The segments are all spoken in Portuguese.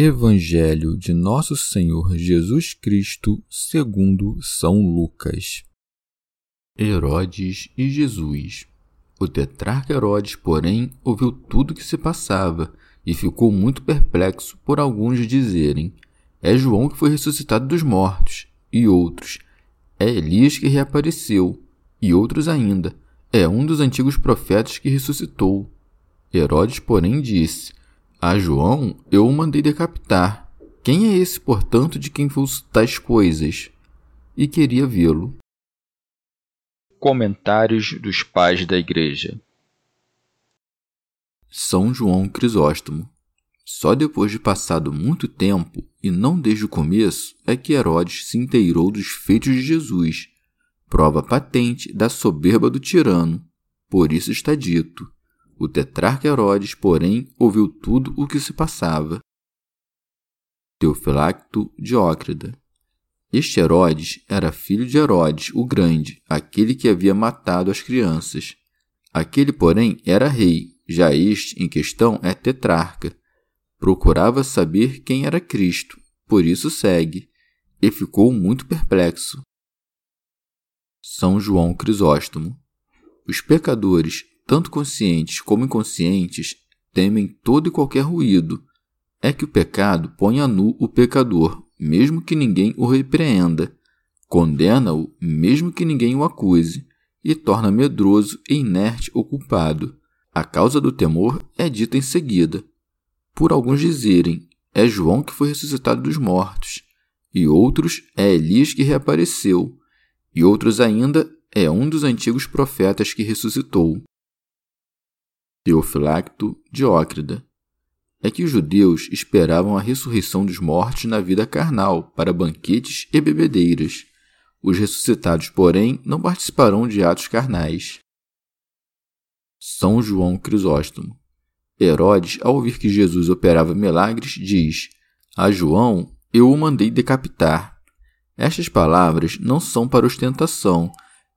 Evangelho de Nosso Senhor Jesus Cristo, segundo São Lucas. Herodes e Jesus. O tetrarca Herodes, porém, ouviu tudo o que se passava e ficou muito perplexo por alguns dizerem: É João que foi ressuscitado dos mortos, e outros: É Elias que reapareceu, e outros ainda: É um dos antigos profetas que ressuscitou. Herodes, porém, disse: a João eu o mandei decapitar. Quem é esse, portanto, de quem fosse tais coisas? E queria vê-lo. Comentários dos Pais da Igreja São João Crisóstomo Só depois de passado muito tempo, e não desde o começo, é que Herodes se inteirou dos feitos de Jesus, prova patente da soberba do tirano. Por isso está dito: o tetrarca Herodes, porém, ouviu tudo o que se passava. Teofilacto Diócrida Este Herodes era filho de Herodes o Grande, aquele que havia matado as crianças. Aquele, porém, era rei, já este, em questão, é tetrarca. Procurava saber quem era Cristo, por isso segue, e ficou muito perplexo. São João Crisóstomo Os pecadores tanto conscientes como inconscientes, temem todo e qualquer ruído. É que o pecado põe a nu o pecador, mesmo que ninguém o repreenda, condena-o, mesmo que ninguém o acuse, e torna medroso e inerte o culpado. A causa do temor é dita em seguida. Por alguns dizerem, é João que foi ressuscitado dos mortos, e outros é Elias que reapareceu, e outros ainda é um dos antigos profetas que ressuscitou. Teofilacto Diócrida, é que os judeus esperavam a ressurreição dos mortos na vida carnal para banquetes e bebedeiras. Os ressuscitados, porém, não participarão de atos carnais. São João Crisóstomo. Herodes, ao ouvir que Jesus operava milagres, diz: A João eu o mandei decapitar. Estas palavras não são para ostentação,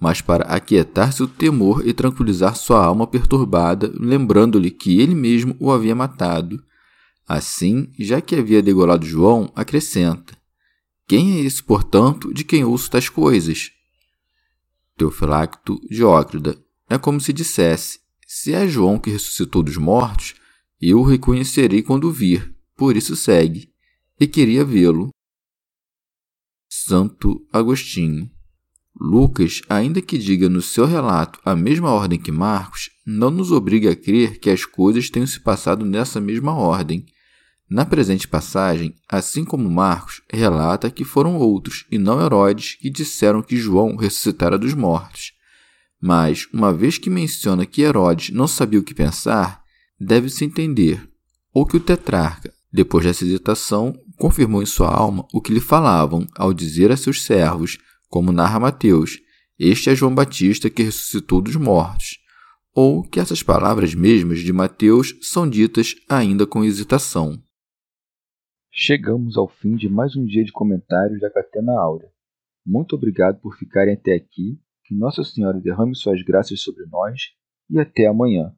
mas para aquietar seu temor e tranquilizar sua alma perturbada, lembrando-lhe que ele mesmo o havia matado. Assim, já que havia degolado João, acrescenta: Quem é esse, portanto, de quem ouço tais coisas? Teofilacto Diócrida. É como se dissesse: Se é João que ressuscitou dos mortos, eu o reconhecerei quando vir, por isso segue. E queria vê-lo. Santo Agostinho Lucas, ainda que diga no seu relato a mesma ordem que Marcos, não nos obriga a crer que as coisas tenham se passado nessa mesma ordem. Na presente passagem, assim como Marcos, relata que foram outros, e não Herodes, que disseram que João ressuscitara dos mortos. Mas, uma vez que menciona que Herodes não sabia o que pensar, deve-se entender, ou que o tetrarca, depois dessa hesitação, confirmou em sua alma o que lhe falavam ao dizer a seus servos como narra Mateus, este é João Batista que ressuscitou dos mortos, ou que essas palavras mesmas de Mateus são ditas ainda com hesitação. Chegamos ao fim de mais um dia de comentários da Catena Áurea. Muito obrigado por ficarem até aqui, que Nossa Senhora derrame suas graças sobre nós e até amanhã.